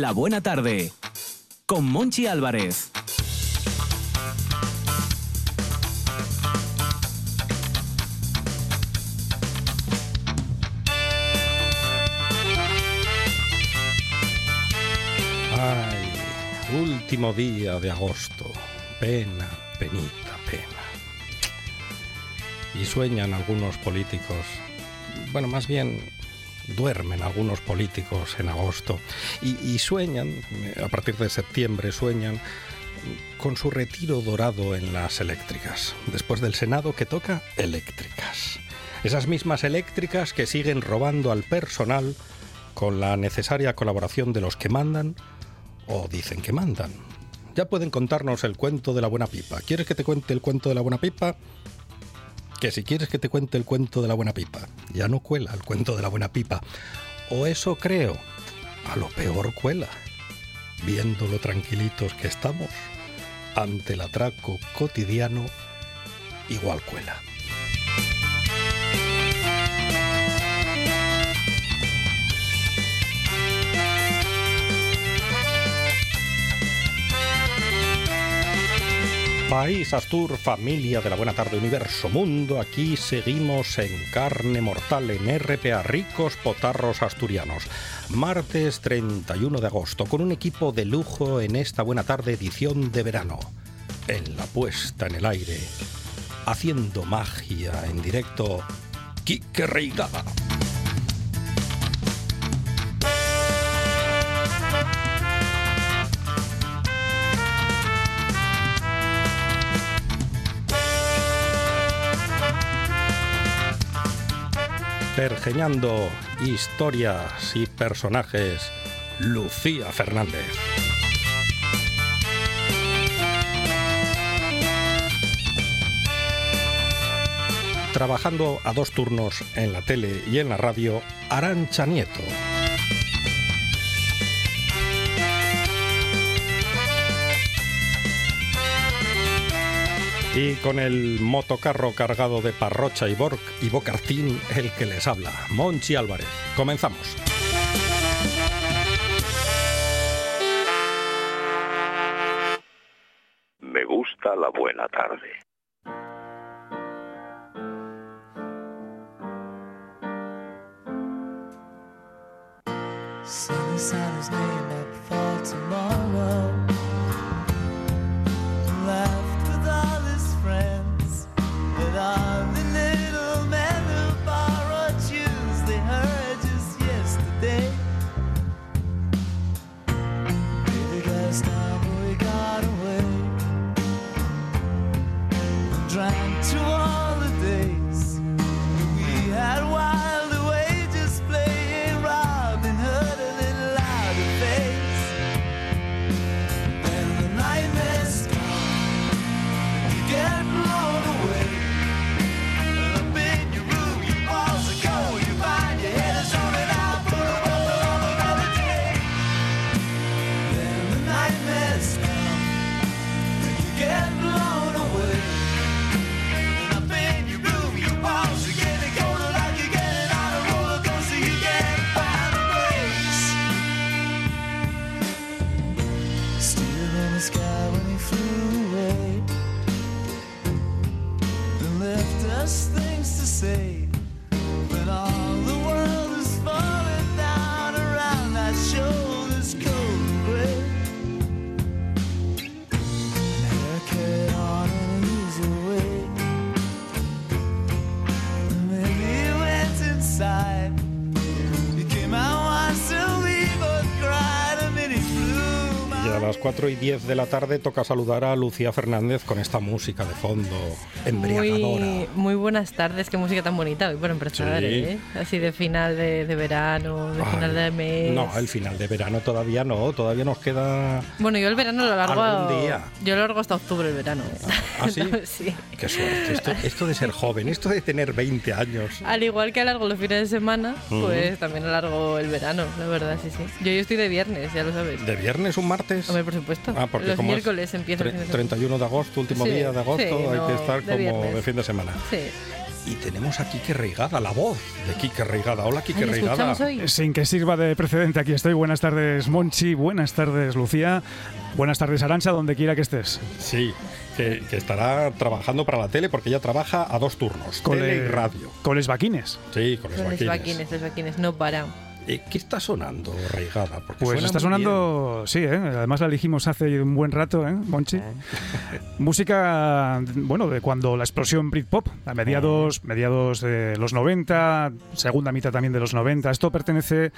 La Buena Tarde con Monchi Álvarez. Ay, último día de agosto. Pena, penita, pena. Y sueñan algunos políticos, bueno, más bien duermen algunos políticos en agosto y, sueñan, a partir de septiembre sueñan con su retiro dorado en las eléctricas. Después del Senado que toca eléctricas. Esas mismas eléctricas que siguen robando al personal con la necesaria colaboración de los que mandan o dicen que mandan. Ya pueden contarnos el cuento de la buena pipa. ¿Quieres que te cuente el cuento de la buena pipa? Que si quieres que te cuente el cuento de la buena pipa, ya no cuela el cuento de la buena pipa. O eso creo. A lo peor cuela. Viendo lo tranquilitos que estamos, ante el atraco cotidiano, igual cuela. País Astur, familia de la Buena Tarde Universo Mundo, aquí seguimos en carne mortal en RPA, ricos potarros asturianos. Martes 31 de agosto, con un equipo de lujo en esta Buena Tarde edición de verano. En la puesta en el aire, haciendo magia en directo, Quique Reigada. Pergeñando historias y personajes, Lucía Fernández. Trabajando a dos turnos en la tele y en la radio, Arancha Nieto. Y con el motocarro cargado de parrocha y, bor y bocartín, el que les habla, Monchi Álvarez. Comenzamos. Me gusta la buena tarde. Sunny side is named up for tomorrow. 4 y 10 de la tarde toca saludar a Lucía Fernández con esta música de fondo embriagadora. Muy, muy buenas tardes, qué música tan bonita hoy por empezar, Sí. ¿eh? Así de final de, de verano, de final Ay, de mes. No, el final de verano todavía no, todavía nos queda... Bueno, yo el verano lo largo. Algún día. Yo lo largo hasta octubre el verano. ¿Ah, sí? sí. Qué suerte, esto, esto de ser joven, esto de tener 20 años. Al igual que alargo los fines de semana, pues también alargo el verano, la verdad, sí, sí. Yo hoy estoy de viernes, ya lo sabes. ¿De viernes un martes? Hombre, por supuesto. Ah, porque los como es miércoles empieza el tre- fin de semana. 31 de agosto, último Sí, día de agosto, sí, hay no, que estar de como viernes. de fin de semana. Sí. y tenemos a Quique Reigada, la voz de Quique Reigada. Hola, Quique Ay, ¿le Reigada. hoy? Sin que sirva de precedente, aquí estoy. Buenas tardes, Monchi. Buenas tardes, Lucía. Buenas tardes, Arancha, donde quiera que estés. Sí, que, que estará trabajando para la tele porque ella trabaja a dos turnos, tele y radio. Con les vaquines. Sí, con los Los vaquines. los vaquines, no paran. Eh, ¿Qué está sonando, Reigada? Porque Pues suena está sonando, sí, ¿eh? además la elegimos hace un buen rato, ¿eh, Monchi? Música, bueno, de cuando la explosión Britpop, a mediados, mediados de los 90, segunda mitad también de los 90. Esto pertenece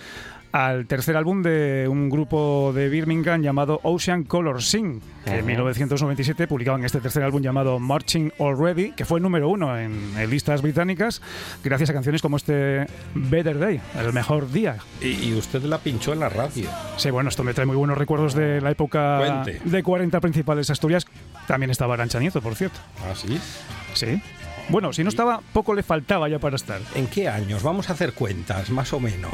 al tercer álbum de un grupo de Birmingham llamado Ocean Color Sing, que en 1997 publicaban este tercer álbum llamado Marching Already, que fue el número uno en, en listas británicas, gracias a canciones como este Better Day, el mejor día. Y, y usted la pinchó en la radio. Sí, bueno, esto me trae muy buenos recuerdos de la época Cuente. de 40 principales Asturias. También estaba Arancha Nieto, por cierto. ¿Ah, sí? Sí. Bueno, si no estaba, poco le faltaba ya para estar. ¿En qué años? Vamos a hacer cuentas, más o menos.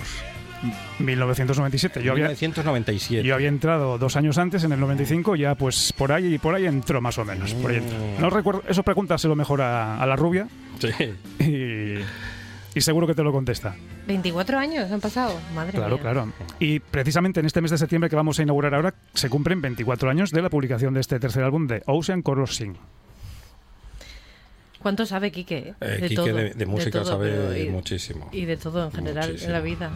1997. Yo había, 1997. yo había entrado dos años antes, en el 95, ya pues por ahí por ahí entró más o menos. Por ahí. Mm. No recuerdo, eso pregúntaselo mejor a, a la rubia Sí. y, y seguro que te lo contesta. 24 años han pasado, madre Claro, mía. claro. Y precisamente en este mes de septiembre que vamos a inaugurar ahora, se cumplen 24 años de la publicación de este tercer álbum de Ocean Color Sing. ¿Cuánto sabe Quique? Eh, de Quique todo, de, de música todo, sabe y- muchísimo. Y de todo en general Muchísimo. en la vida.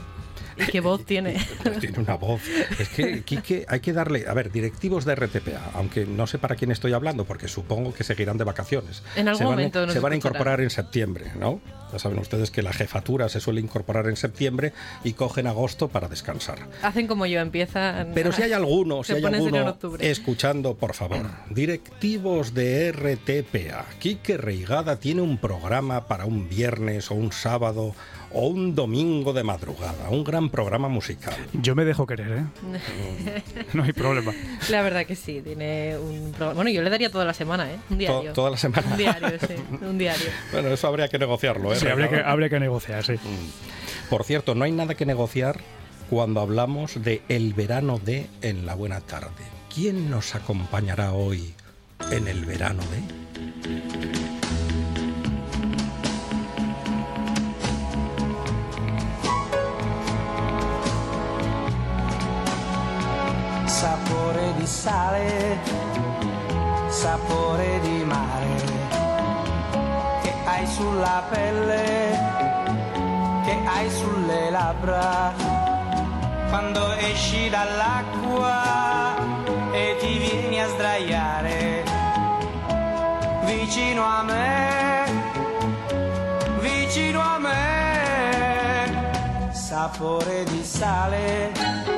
¿Y qué voz tiene? Pues tiene una voz. Es que, Quique, hay que darle. A ver, directivos de RTPA, aunque no sé para quién estoy hablando, porque supongo que seguirán de vacaciones. En algún se van, a- momento nos Se van a incorporar en septiembre, ¿no? Ya saben ustedes que la jefatura se suele incorporar en septiembre y cogen agosto para descansar. Hacen como yo, empiezan. Pero si hay alguno, si hay alguno escuchando, por favor, directivos de RTPA, Quique Reigada tiene un programa para un viernes o un sábado o un domingo de madrugada, un gran programa musical. Yo me dejo querer, ¿eh? No hay problema. La verdad que sí, tiene un programa. Bueno, yo le daría toda la semana, ¿eh? Un To- diario. toda la semana. Un diario, sí. Un diario. Bueno, eso habría que negociarlo, ¿eh? Sí, habría que, habría que negociar, sí. Por cierto, no hay nada que negociar cuando hablamos de el verano de En la Buena Tarde. ¿Quién nos acompañará hoy en el verano de? Sapore di sale, sapore di mare, che hai sulla pelle, che hai sulle labbra, quando esci dall'acqua e ti vieni a sdraiare vicino a me, vicino a me, sapore di sale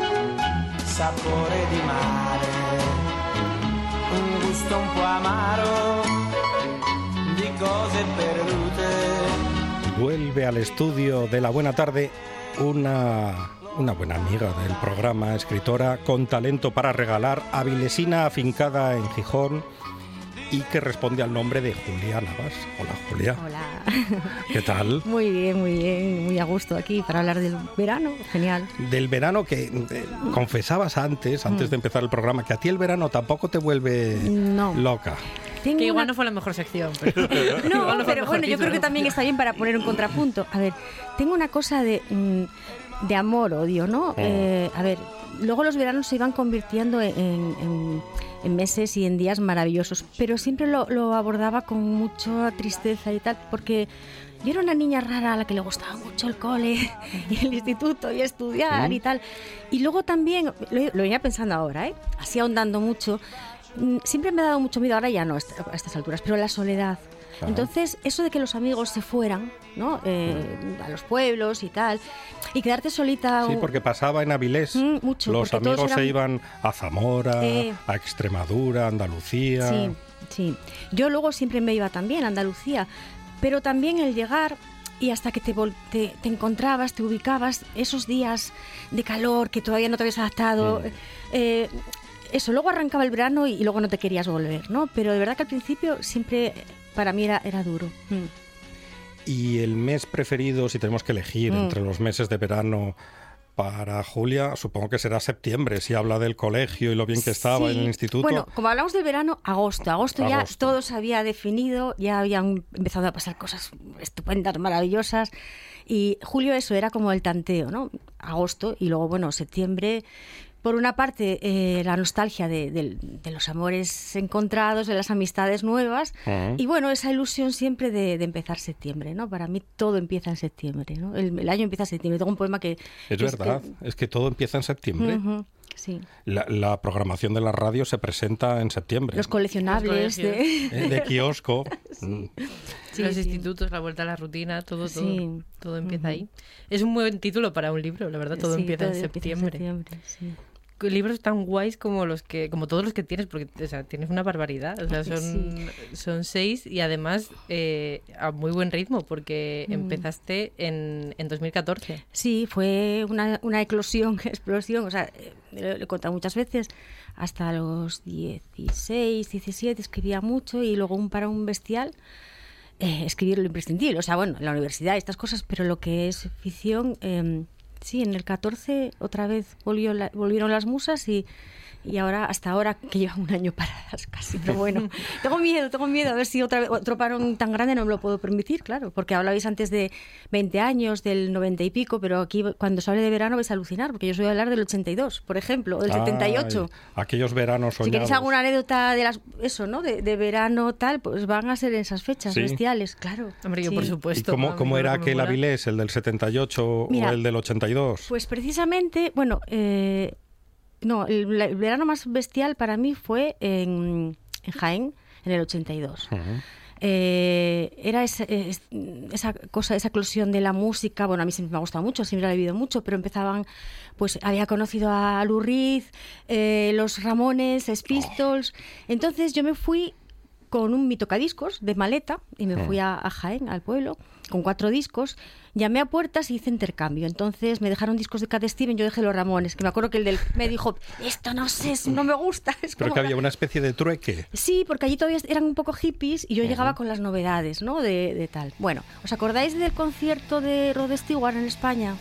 Vuelve al estudio de la Buena Tarde una, una buena amiga del programa, escritora con talento para regalar, avilesina afincada en Gijón y que responde al nombre de Julia Navas. Hola Julia, Hola. ¿qué tal? Muy bien, muy bien, muy a gusto aquí para hablar del verano. Genial. Del verano que eh, confesabas antes, antes de empezar el programa, que a ti el verano tampoco te vuelve No. loca. Tengo Que igual una- no fue la mejor sección. Pero... No, pero bueno, yo creo que también está bien para poner un contrapunto. A ver, tengo una cosa de, mm, de amor-odio, ¿no? Eh, a ver, luego los veranos se iban convirtiendo en, en- en meses y en días maravillosos, pero siempre lo, lo abordaba con mucha tristeza y tal, porque yo era una niña rara a la que le gustaba mucho el cole y el instituto y estudiar y tal. Y luego también, lo, lo venía pensando ahora, ¿eh? así ahondando mucho, mm, siempre me ha dado mucho miedo, ahora ya no a estas alturas, pero la soledad. Entonces, eso de que los amigos se fueran, ¿no? Eh, a los pueblos y tal, y quedarte solita. Sí, porque pasaba en Avilés. Mm, mucho, Los amigos se iban a Zamora, Eh. a Extremadura, Andalucía. Sí, sí. Yo luego siempre me iba también a Andalucía, pero también el llegar y hasta que te, te, te encontrabas, te ubicabas, esos días de calor que todavía no te habías adaptado. eh, eso, luego arrancaba el verano y, y luego no te querías volver, ¿no? Pero de verdad que al principio siempre para mí era, era duro. Mm. Y el mes preferido, si tenemos que elegir Mm. entre los meses de verano, para Julia supongo que será septiembre, si habla del colegio y lo bien que estaba en el instituto. Bueno, como hablamos del verano, agosto. Agosto, ya Agosto. todo se había definido, ya habían empezado a pasar cosas estupendas, maravillosas. Y julio eso era como el tanteo, ¿no? Agosto y luego, bueno, septiembre. Por una parte, eh, la nostalgia de, los amores encontrados, de las amistades nuevas. Ujú. Y bueno, esa ilusión siempre de, de empezar septiembre, ¿no? Para mí todo empieza en septiembre, ¿no? El, el año empieza en septiembre. Tengo un poema que... es que verdad, es que todo empieza en septiembre. Sí. La, la programación de la radio se presenta en septiembre. Los coleccionables Los de... Eh, de kiosco. Mm. Sí, los sí. institutos, la vuelta a la rutina, todo, todo, Sí. todo empieza ahí. Es un buen título para un libro, la verdad, todo Sí, empieza en todo septiembre. septiembre, sí. Libros tan guays como los que, como todos los que tienes, porque o sea, tienes una barbaridad. O sea, son, son seis y además eh, a muy buen ritmo, porque Mm. empezaste en, en 2014. Sí, fue una, una eclosión, explosión. O sea, eh, lo lo he contado muchas veces. Hasta los 16, 17 escribía mucho y luego un para un bestial. eh, escribir lo imprescindible. O sea, bueno, en la universidad estas cosas, pero lo que es ficción. eh, sí, en el 14 otra vez volvió la- volvieron las musas y. Y ahora, hasta ahora, que llevan un año paradas casi, pero bueno, tengo miedo, tengo miedo, a ver si otra vez, otro parón tan grande no me lo puedo permitir, claro, porque hablabais antes de 20 años, del 90 y pico, pero aquí cuando se hable de verano vais a alucinar, porque yo os voy a hablar del 82, por ejemplo, o del 78. Ay, aquellos veranos Si queréis soñados. alguna anécdota de las, eso, ¿no? De, de verano tal, pues van a ser esas fechas Sí. bestiales, claro. Hombre, yo Sí. por ¿Y supuesto. cómo, mí cómo me era aquel. Avilés, el del 78 Mira, o el del 82? Pues precisamente, bueno, eh, no, el, verano más bestial para mí fue en, en Jaén, en el 82. Ujú. Eh, era esa, es- esa cosa, esa eclosión de la música. Bueno, a mí siempre me ha gustado mucho, siempre la he vivido mucho, pero empezaban, pues había conocido a Lou Reed, eh, los Ramones, Sex Pistols. Entonces yo me fui con un mi tocadiscos de maleta y me fui a, a Jaén, al pueblo, con cuatro discos. Llamé a puertas y hice intercambio. Entonces me dejaron discos de Cat Steven, yo dejé los Ramones, que me acuerdo que el del me dijo, esto no sé, no me gusta. Es Pero como que había una especie de trueque. Sí, porque allí todavía eran un poco hippies y yo llegaba con las novedades, ¿no? De, de tal. Bueno, ¿os acordáis del concierto de Rod Stewart en España?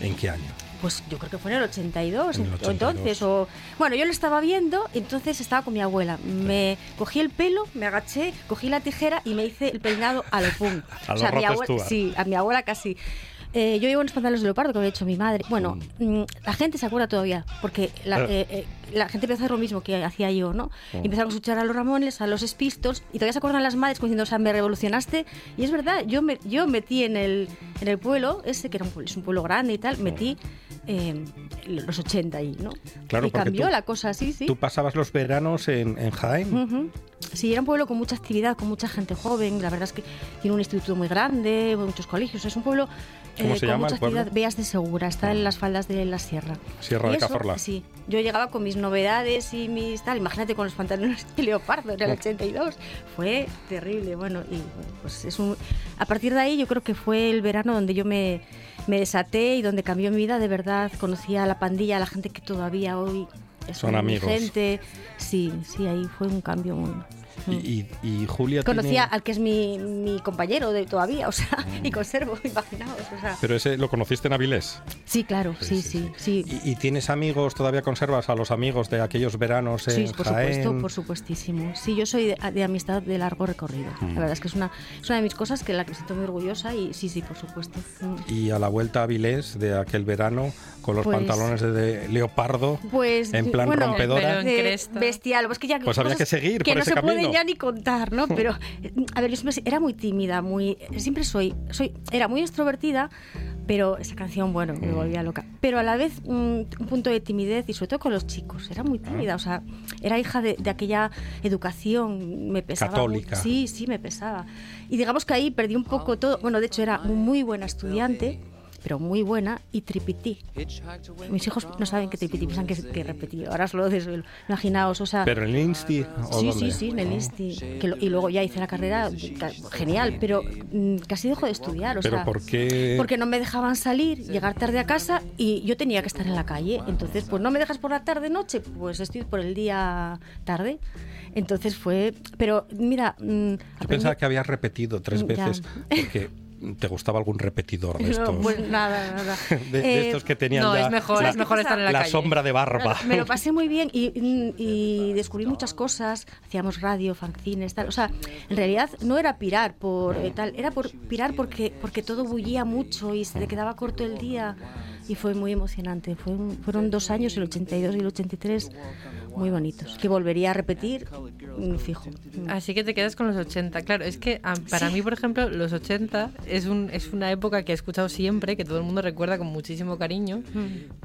¿En qué año? Pues yo creo que fue en el 82, En el o 82. entonces. O, bueno, yo lo estaba viendo entonces estaba con mi abuela. Me cogí el pelo, me agaché, cogí la tijera y me hice el peinado a lo punk. A o sea, mi Rod abuela, sí, a mi abuela casi. Eh, yo llevo unos pantalones de leopardo que había hecho mi madre. Bueno, mm, la gente se acuerda todavía, porque la, Ah. eh, eh, la gente empezó a hacer lo mismo que hacía yo, ¿no? Y Empezaron a escuchar a los Ramones, a los Spistols, y todavía se acuerdan las madres como diciendo, o sea, me revolucionaste. Y es verdad, yo me, yo metí en el, en el pueblo, ese que era un es un pueblo grande y tal, metí eh, los 80 ahí, ¿no? Claro, y cambió tú- la cosa, sí, sí. Tú pasabas los veranos en, en Jaén. Sí, era un pueblo con mucha actividad, con mucha gente joven. La verdad es que tiene un instituto muy grande, muchos colegios. Es un pueblo eh, ¿Cómo se con llama el pueblo? Veas de Segura, está en las faldas de la sierra. Sierra Y de Cazorla. Sí, yo llegaba con mis novedades y mis tal. Imagínate con los pantalones de leopardo en el 82. Fue terrible. Bueno, y bueno, pues es un. A partir de ahí, yo creo que fue el verano donde yo me, me desaté y donde cambió mi vida de verdad. Conocí a la pandilla, a la gente que todavía hoy es Son mi amigos. gente. Sí, sí, ahí fue un cambio muy. Y, y- y Julia Conocía tiene- al que es mi, mi compañero de todavía, o sea, y Mm. conservo, imaginaos, o sea. Pero ese lo conociste en Avilés. Sí, claro, sí, sí, sí. ¿Y, y tienes amigos, todavía conservas a los amigos de aquellos veranos en Sí, por Jaén? supuesto, por supuestísimo. Sí, yo soy de, de amistad de largo recorrido. Mm. La verdad es que es una, es una de mis cosas que la que me siento muy orgullosa y sí, sí, por supuesto. Mm. Y a la vuelta a Avilés de aquel verano, con los Pues- pantalones de, de leopardo, Pues, en plan bueno, rompedora. En de- bestial. Pues, que ya Pues había que seguir que por no ese se pueden camino. ya ni contar, ¿no? Pero, a ver, yo siempre era muy tímida, muy, siempre soy, soy, era muy extrovertida, pero esa canción, bueno, Mm. me volvía loca. Pero a la vez un, un punto de timidez y sobre todo con los chicos, era Ah. muy tímida, o sea, era hija de, de aquella educación, me pesaba. Católica. mucho. Sí, sí, me pesaba. Y digamos que ahí perdí un poco todo. Bueno, de hecho era muy buena estudiante, pero muy buena, y tripití. Mis hijos no saben que tripití, piensan que, que repetí. Ahora os lo desvelo. Imaginaos, o sea. ¿Pero en el Insti o Sí, dónde? sí, sí, en el Insti. Que lo- y luego ya hice la carrera, genial, pero mm, casi dejo de estudiar. O ¿Pero sea, por qué? Porque no me dejaban salir, llegar tarde a casa y yo tenía que estar en la calle. Entonces, pues no me dejas por la tarde, noche, pues estoy por el día tarde. Entonces fue. Pero mira. mm, Yo aprendí- pensaba que habías repetido tres Ya. veces, porque te gustaba algún repetidor de estos. No, pues nada, nada. de, de Eh, estos que tenían No, ya es mejor, la, es mejor estar en la, la calle. sombra de barba. Me lo pasé muy bien y, y descubrí muchas cosas. Hacíamos radio, fanzines, tal. O sea, en realidad no era pirar por eh, tal, era por pirar porque, porque todo bullía mucho y se te quedaba corto el día. Y fue muy emocionante. Fue un- fueron dos años, el 82 y el 83, muy bonitos. Que volvería a repetir, mm, fijo. Así que te quedas con los 80. Claro, es que ah, para mí, por ejemplo, los 80 es, un, es una época que he escuchado siempre, que todo el mundo recuerda con muchísimo cariño,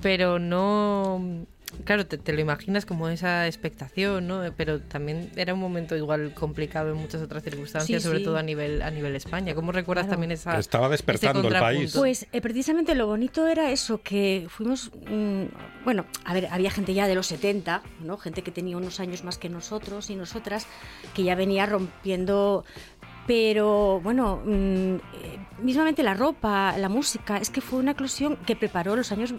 pero no... Claro, te, te lo imaginas como esa expectación, ¿no? Pero también era un momento igual complicado en muchas otras circunstancias, Sí, sobre sí. todo a nivel a nivel España. ¿Cómo recuerdas Claro. también esa Estaba despertando el país. Pues eh, precisamente lo bonito era eso, que fuimos, mm, bueno, a ver, había gente ya de los 70, ¿no? Gente que tenía unos años más que nosotros y nosotras, que ya venía rompiendo, pero bueno, mm, mismamente la ropa, la música, es que fue una eclosión que preparó los años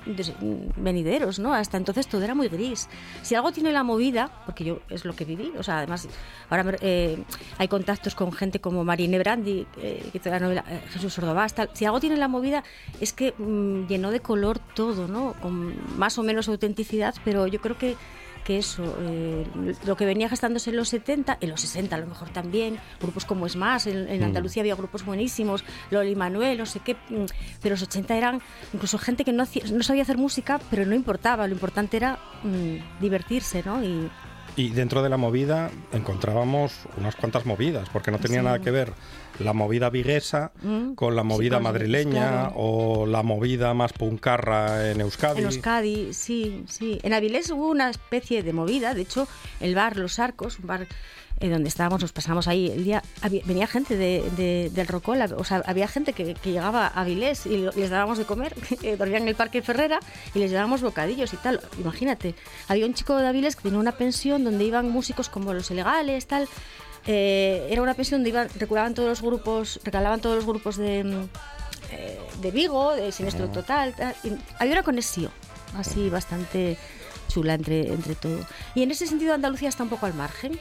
venideros, ¿no? Hasta entonces todo era muy gris. Si algo tiene la movida, porque yo es lo que viví, o sea, además ahora eh, hay contactos con gente como Marine Brandi, eh, que novela eh, Jesús Ordovás, tal. Si algo tiene la movida es que mm, llenó de color todo, ¿no? Con más o menos autenticidad, pero yo creo que que eso, eh, lo que venía gestándose en los 70, en los 60 a lo mejor también, grupos como Es Más, en, en Andalucía había grupos buenísimos, Loli Manuel, no sé qué, mm, pero los 80 eran incluso gente que no, hacía- no sabía hacer música, pero no importaba, lo importante era mm, divertirse, ¿no? Y, Y dentro de la movida encontrábamos unas cuantas movidas, porque no tenía Sí. nada que ver la movida viguesa Mm. con la movida con- madrileña claro. o la movida más puncarra en Euskadi. En Euskadi, sí, sí. En Avilés hubo una especie de movida, de hecho, el bar Los Arcos, un bar eh, donde estábamos, nos pasamos ahí el día, había- venía gente de, de- del Rocola, o sea, había gente que, que llegaba a Avilés y lo- les dábamos de comer, que dormían en el Parque Ferrera y les llevábamos bocadillos y tal. Imagínate, había un chico de Avilés que tenía una pensión donde iban músicos como Los Ilegales, tal. Eh, era una pensión donde iban, reculaban todos los grupos, recalaban todos los grupos de, mm, eh, de Vigo, de Sinestro Total. tal, y había una conexión así bastante chula entre, entre todo. Y en ese sentido Andalucía está un poco al margen.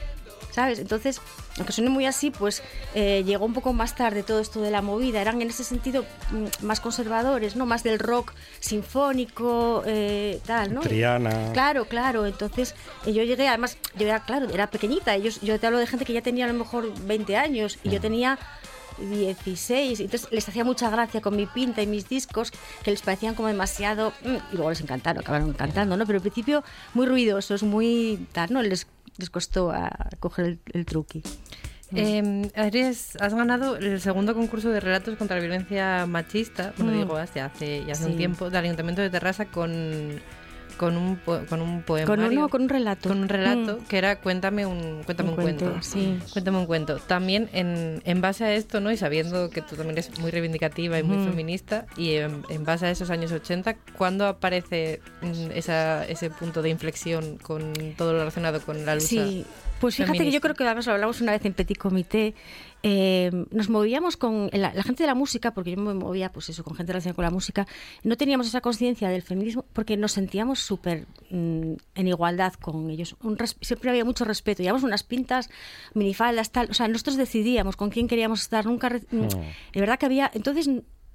¿Sabes? Entonces, aunque suene muy así, pues eh, llegó un poco más tarde todo esto de la movida. Eran en ese sentido mm, más conservadores, ¿no? Más del rock sinfónico, eh, tal, ¿no? Triana. Claro, claro. Entonces, eh, yo llegué, además, yo era, claro, era pequeñita. Ellos, yo te hablo de gente que ya tenía a lo mejor 20 años y yo tenía 16. Entonces, les hacía mucha gracia con mi pinta y mis discos, que les parecían como demasiado. mm, Y luego les encantaron, acabaron encantando, ¿no? Pero al principio, muy ruidosos, muy. tal, ¿no? Les, les costó a coger el, el truqui. Eh, eres- has ganado el segundo concurso de relatos contra la violencia machista, bueno, Mm. digo, hace, hace, ya hace un tiempo, del Ayuntamiento de Terrassa con, con, un, po- con un Con poemario. un, no, con un relato. con un relato Mm. que era Cuéntame un, cuéntame Un un, cuento. cuento, sí. Cuéntame un cuento. También en, en base a esto, ¿no? Y sabiendo que tú también eres muy reivindicativa y muy feminista, y en, en base a esos años 80, ¿cuándo aparece mm, esa, ese punto de inflexión con todo lo relacionado con la lucha? Sí, pues fíjate que yo creo que además lo hablamos una vez en Petit Comité. Eh, nos movíamos con la, la gente de la música, porque yo me movía, pues eso, con gente relacionada con la música. No teníamos esa conciencia del feminismo porque nos sentíamos súper mm, en igualdad con ellos. Un siempre había mucho respeto. Llevábamos unas pintas, minifaldas, tal. O sea, nosotros decidíamos con quién queríamos estar. Nunca. re- mm, De verdad que había. Entonces.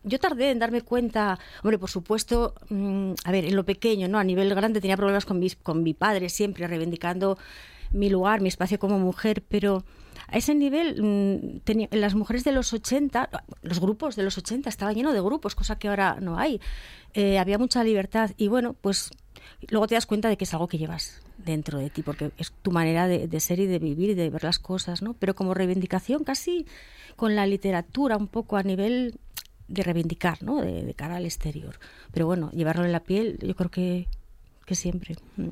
Yo tardé en darme cuenta, hombre, por supuesto, mm, a ver, en lo pequeño, ¿no? A nivel grande tenía problemas con, mis, con mi padre siempre, reivindicando mi lugar, mi espacio como mujer, pero a ese nivel, mm, tenía- las mujeres de los 80, los grupos de los 80, estaba lleno de grupos, cosa que ahora no hay. Eh, había mucha libertad y bueno, pues luego te das cuenta de que es algo que llevas dentro de ti, porque es tu manera de, ser y de vivir y de ver las cosas, ¿no? Pero como reivindicación casi con la literatura un poco a nivel de reivindicar, ¿no? De, de cara al exterior. Pero bueno, llevarlo en la piel, yo creo que, que siempre. Mm.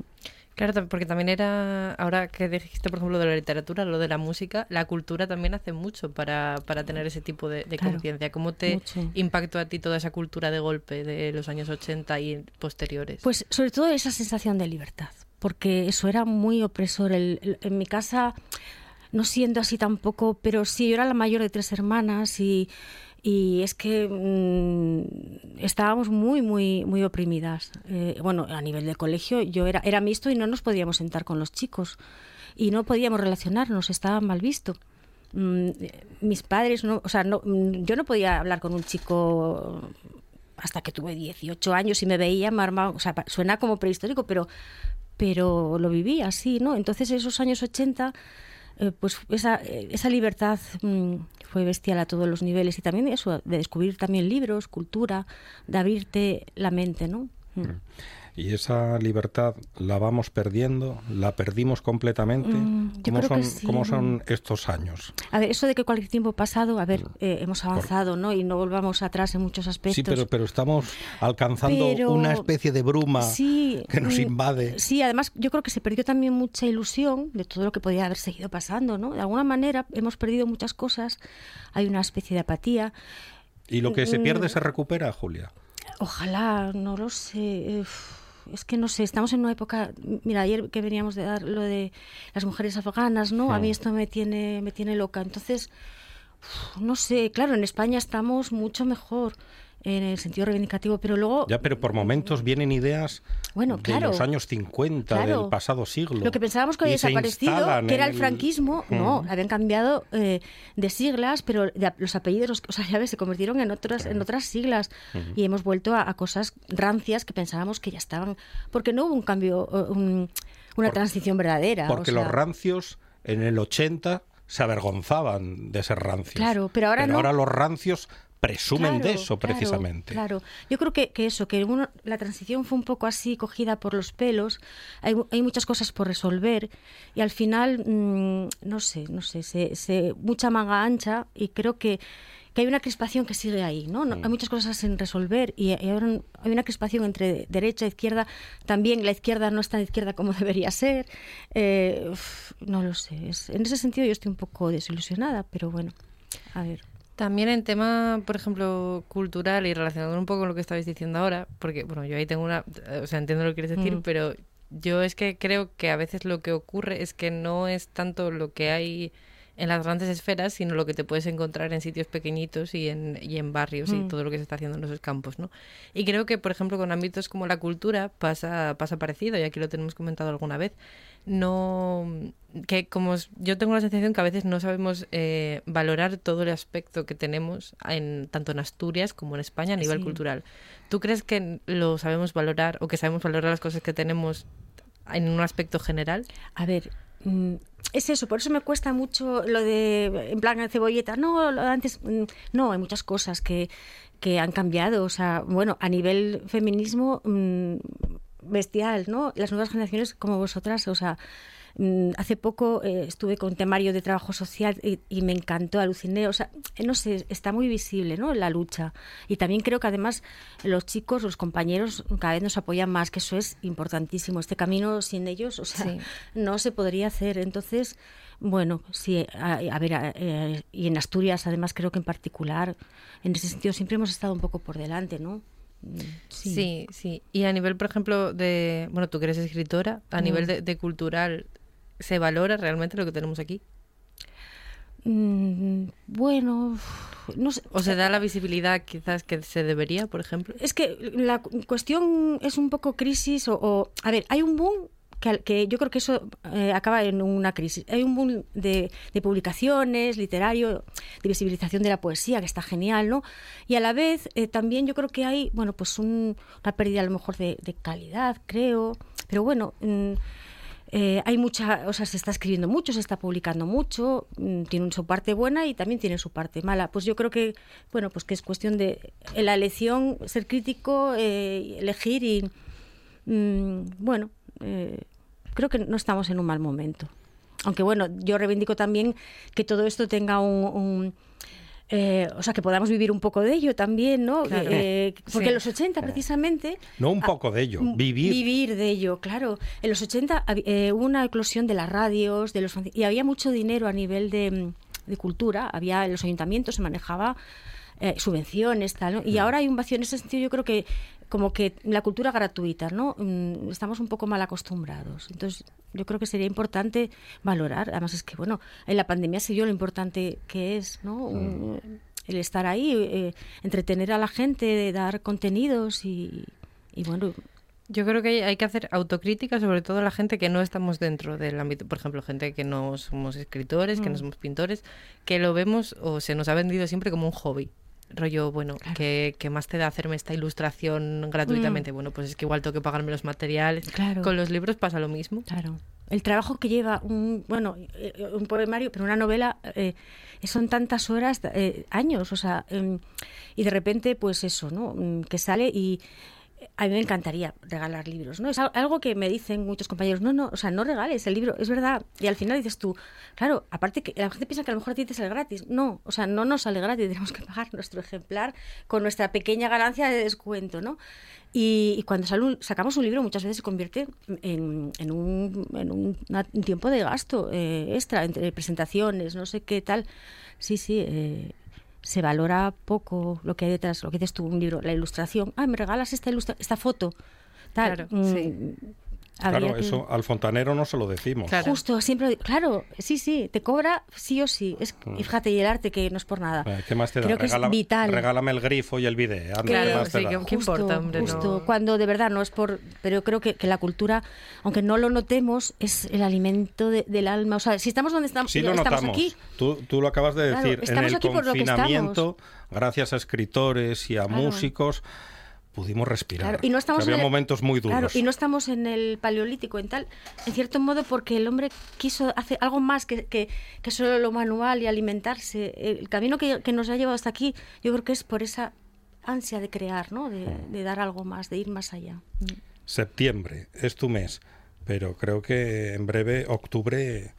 Claro, porque también era, ahora que dijiste, por ejemplo, de la literatura, lo de la música, la cultura también hace mucho para, para tener ese tipo de, de Claro, conciencia. ¿Cómo te mucho. impactó a ti toda esa cultura de golpe de los años 80 y posteriores? Pues sobre todo esa sensación de libertad, porque eso era muy opresor. El- el- en mi casa, no siendo así tampoco, pero sí, yo era la mayor de tres hermanas y, y es que mm, estábamos muy, muy, muy oprimidas. Eh, bueno, a nivel de colegio yo era, era mixto y no nos podíamos sentar con los chicos y no podíamos relacionarnos, estaba mal visto. mm, mis padres, no, o sea, no, mm, yo no podía hablar con un chico hasta que tuve 18 años y me veía, me armaba- o sea, suena como prehistórico, pero, pero lo viví así, ¿no? Entonces esos años 80, eh, pues esa, eh, esa libertad mm, fue bestial a todos los niveles y también eso, de descubrir también libros, cultura, de abrirte la mente, ¿no? Mm. Y esa libertad la vamos perdiendo, la perdimos completamente. Mm, ¿Cómo, son, sí, ¿Cómo son estos años? A ver, eso de que cualquier tiempo pasado, a ver, eh, hemos avanzado, ¿no? Y no volvamos atrás en muchos aspectos. Sí, pero, pero estamos alcanzando Pero- una especie de bruma Sí, que nos mm, invade. Sí, además yo creo que se perdió también mucha ilusión de todo lo que podía haber seguido pasando, ¿no? De alguna manera hemos perdido muchas cosas, hay una especie de apatía. Y lo que se Mm. pierde se recupera, Julia. Ojalá, no lo sé. uf, Es que no sé, estamos en una época. Mira, ayer que veníamos de dar lo de las mujeres afganas, ¿no? A mí esto me tiene, me tiene loca. Entonces, no sé, claro, en España estamos mucho mejor en el sentido reivindicativo, pero luego. Ya, pero por momentos vienen ideas Bueno, de los años 50 Claro. del pasado siglo. Lo que pensábamos que había desaparecido, que era el franquismo, no, habían cambiado eh, de siglas, pero de los apellidos, los- o sea, ya ves, se convirtieron en otras, en otras siglas y hemos vuelto a, a cosas rancias que pensábamos que ya estaban, porque no hubo un cambio, un- una Por- transición verdadera. o Porque los rancios en el 80 se avergonzaban de ser rancios. Claro, pero ahora no. ahora los rancios presumen de eso precisamente. Claro, yo creo que, que eso, que uno- la transición fue un poco así cogida por los pelos, hay, hay muchas cosas por resolver y al final, mm, no sé, no sé, se, se- mucha manga ancha y creo que, que hay una crispación que sigue ahí, ¿no? No- Hay muchas cosas sin resolver y, y ahora hay una crispación entre derecha e izquierda, también la izquierda no es tan izquierda como debería ser, eh, uf, no lo sé, es- en ese sentido yo estoy un poco desilusionada, pero bueno, a ver. También en tema, por ejemplo, cultural y relacionado un poco con lo que estabais diciendo ahora, porque, bueno, yo ahí tengo una, o sea, entiendo lo que quieres decir, Mm. pero yo es que creo que a veces lo que ocurre es que no es tanto lo que hay en las grandes esferas, sino lo que te puedes encontrar en sitios pequeñitos y en, y en barrios y Mm. todo lo que se está haciendo en esos campos, ¿no? Y creo que, por ejemplo, con ámbitos como la cultura pasa, pasa parecido, y aquí lo tenemos comentado alguna vez, no que como yo tengo la sensación que a veces no sabemos eh, valorar todo el aspecto que tenemos en tanto en Asturias como en España a nivel Sí. cultural. ¿Tú crees que lo sabemos valorar o que sabemos valorar las cosas que tenemos en un aspecto general? A ver, mm, es eso, por eso me cuesta mucho lo de, en plan, cebolleta. No, antes, mm, no, hay muchas cosas que, que han cambiado. O sea, bueno, a nivel feminismo, mm, bestial, ¿no? Las nuevas generaciones como vosotras, o sea, mm, hace poco eh, estuve con temario de trabajo social y, y me encantó, aluciné, o sea, eh, no sé, está muy visible, ¿no? La lucha. Y también creo que además los chicos, los compañeros, cada vez nos apoyan más, que eso es importantísimo. Este camino sin ellos, o sea, Sí. no se podría hacer. Entonces, bueno, sí, a, a ver, a- eh, y en Asturias además creo que en particular, en ese sentido siempre hemos estado un poco por delante, ¿no? Sí, sí. Y a nivel, por ejemplo, de, bueno, tú que eres escritora, a Mm. nivel de, de cultural, ¿se valora realmente lo que tenemos aquí? Mm, bueno, no sé. ¿O se da la visibilidad quizás que se debería, por ejemplo? Es que la cu- cuestión es un poco crisis o, o- a ver, hay un boom que, que yo creo que eso eh, acaba en una crisis. Hay un boom de, de publicaciones, literario, de visibilización de la poesía, que está genial, ¿no? Y a la vez eh, también yo creo que hay, bueno, pues un- una pérdida a lo mejor de, calidad, creo. Pero bueno, mm, eh, hay mucha, o sea, se está escribiendo mucho, se está publicando mucho, mm, tiene su parte buena y también tiene su parte mala. Pues yo creo que, bueno, pues que es cuestión de la elección ser crítico, elegir y, mm, bueno, eh, creo que no estamos en un mal momento. Aunque bueno, yo reivindico también que todo esto tenga un, un, eh, o sea, que podamos vivir un poco de ello también, ¿no? Claro. Eh, porque Sí. en los 80 precisamente No un poco de ello, vivir. Vivir de ello, claro. En los 80 hab- eh, hubo una eclosión de las radios, de los y había mucho dinero a nivel de, mm, de cultura. Había en los ayuntamientos se manejaba eh, subvenciones, tal, ¿no? Y ahora hay un vacío en ese sentido. Yo creo que como que la cultura gratuita, ¿no? Mm, Estamos un poco mal acostumbrados. Entonces, yo creo que sería importante valorar. Además es que, bueno, en la pandemia se vio lo importante que es, ¿no? Un- el estar ahí, eh, entretener a la gente, dar contenidos y, y bueno, Yo creo que hay, hay que hacer autocrítica, sobre todo la gente que no estamos dentro del ámbito, por ejemplo, gente que no somos escritores, que no somos pintores, que lo vemos o se nos ha vendido siempre como un hobby. Rollo, bueno, que, que más te da hacerme esta ilustración gratuitamente. Bueno, pues es que igual tengo que pagarme los materiales. Claro. Con los libros pasa lo mismo. Claro. El trabajo que lleva un, bueno, eh, un poemario, pero una novela, eh, son tantas horas, eh, años, o sea, em, y de repente, pues eso, ¿no? Mm, Que sale y a mí me encantaría regalar libros, ¿no? Es al- algo que me dicen muchos compañeros, no, no, o sea, no regales el libro, es verdad. Y al final dices tú, claro, aparte que la gente piensa que a lo mejor a ti te sale gratis. No, o sea, no nos sale gratis, tenemos que pagar nuestro ejemplar con nuestra pequeña ganancia de descuento, ¿no? Y, y cuando un- sacamos un libro muchas veces se convierte en, en un, en un tiempo de gasto eh, extra, entre presentaciones, no sé qué tal. Sí, sí, eh, se valora poco lo que hay detrás, lo que dices tú, un libro, la ilustración. Ah, me regalas esta, ilustra esta foto. Tal. Claro, Mm, sí. Claro, que- eso al fontanero no se lo decimos. Claro. Justo, siempre, claro, sí, sí, te cobra sí o sí. Es, y fíjate, y el arte que no es por nada. Eh, ¿Qué más te da? Creo que es Regala- vital. Regálame el grifo y el video. anda, Claro, ¿qué más te sí, da? que- ¿Qué importa, hombre? justo, No- cuando de verdad no es por... Pero yo creo que, que la cultura, aunque no lo notemos, es el alimento de- del alma. O sea, si estamos donde estamos, Sí lo estamos notamos. aquí... Tú, tú lo acabas de Claro, decir. en estamos el aquí por lo que confinamiento, gracias a escritores y a Claro. músicos, pudimos respirar. Claro, y no estamos Que había el- momentos muy duros. Claro, y no estamos en el paleolítico, en tal, en cierto modo, porque el hombre quiso hacer algo más que, que, que solo lo manual y alimentarse. El camino que, que nos ha llevado hasta aquí, yo creo que es por esa ansia de crear, ¿no? De, de dar algo más, de ir más allá. Mm. Septiembre es tu mes, pero creo que en breve octubre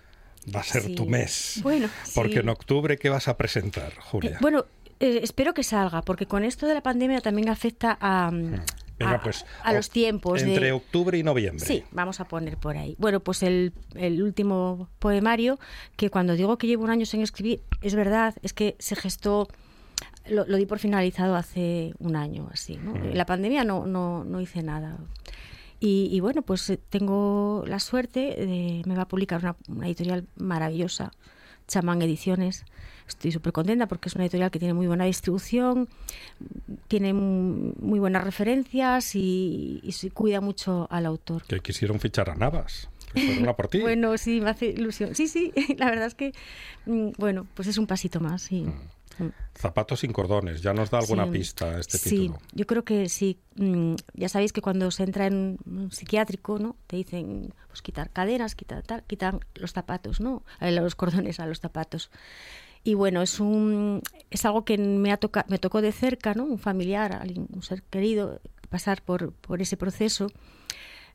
va a ser Sí. tu mes. Bueno, Porque sí. en octubre, ¿qué vas a presentar, Eh, Julia? bueno, eh, espero que salga, porque con esto de la pandemia también afecta a, mm, Venga, a- pues, a los tiempos. de- Entre octubre y noviembre. Sí, vamos a poner por ahí. Bueno, pues el, el último poemario, que cuando digo que llevo un año sin escribir, es verdad, es que se gestó, lo, lo di por finalizado hace un año, así. ¿no? En la pandemia no, no, no hice nada. Y, y bueno, pues eh, tengo la suerte, de, me va a publicar una, una editorial maravillosa, Chamán Ediciones. Estoy súper contenta porque es una editorial que tiene muy buena distribución, tiene muy buenas referencias y, y se cuida mucho al autor. Que quisieron fichar a Navas. Por ti. Bueno, sí, me hace ilusión. Sí, sí, la verdad es que, mm, bueno, pues es un pasito más, sí. Mm. Zapatos sin cordones. Ya nos da alguna Sí. pista este sí, título. yo creo que sí. Mm, Ya sabéis que cuando se entra en un psiquiátrico, ¿no? Te dicen, pues quitar cadenas, quitar tal, quitan los zapatos, ¿no? Eh, Los cordones a los zapatos. Y bueno, es un es algo que me ha toca, me tocó de cerca, ¿no? Un familiar, un ser querido, pasar por, por ese proceso.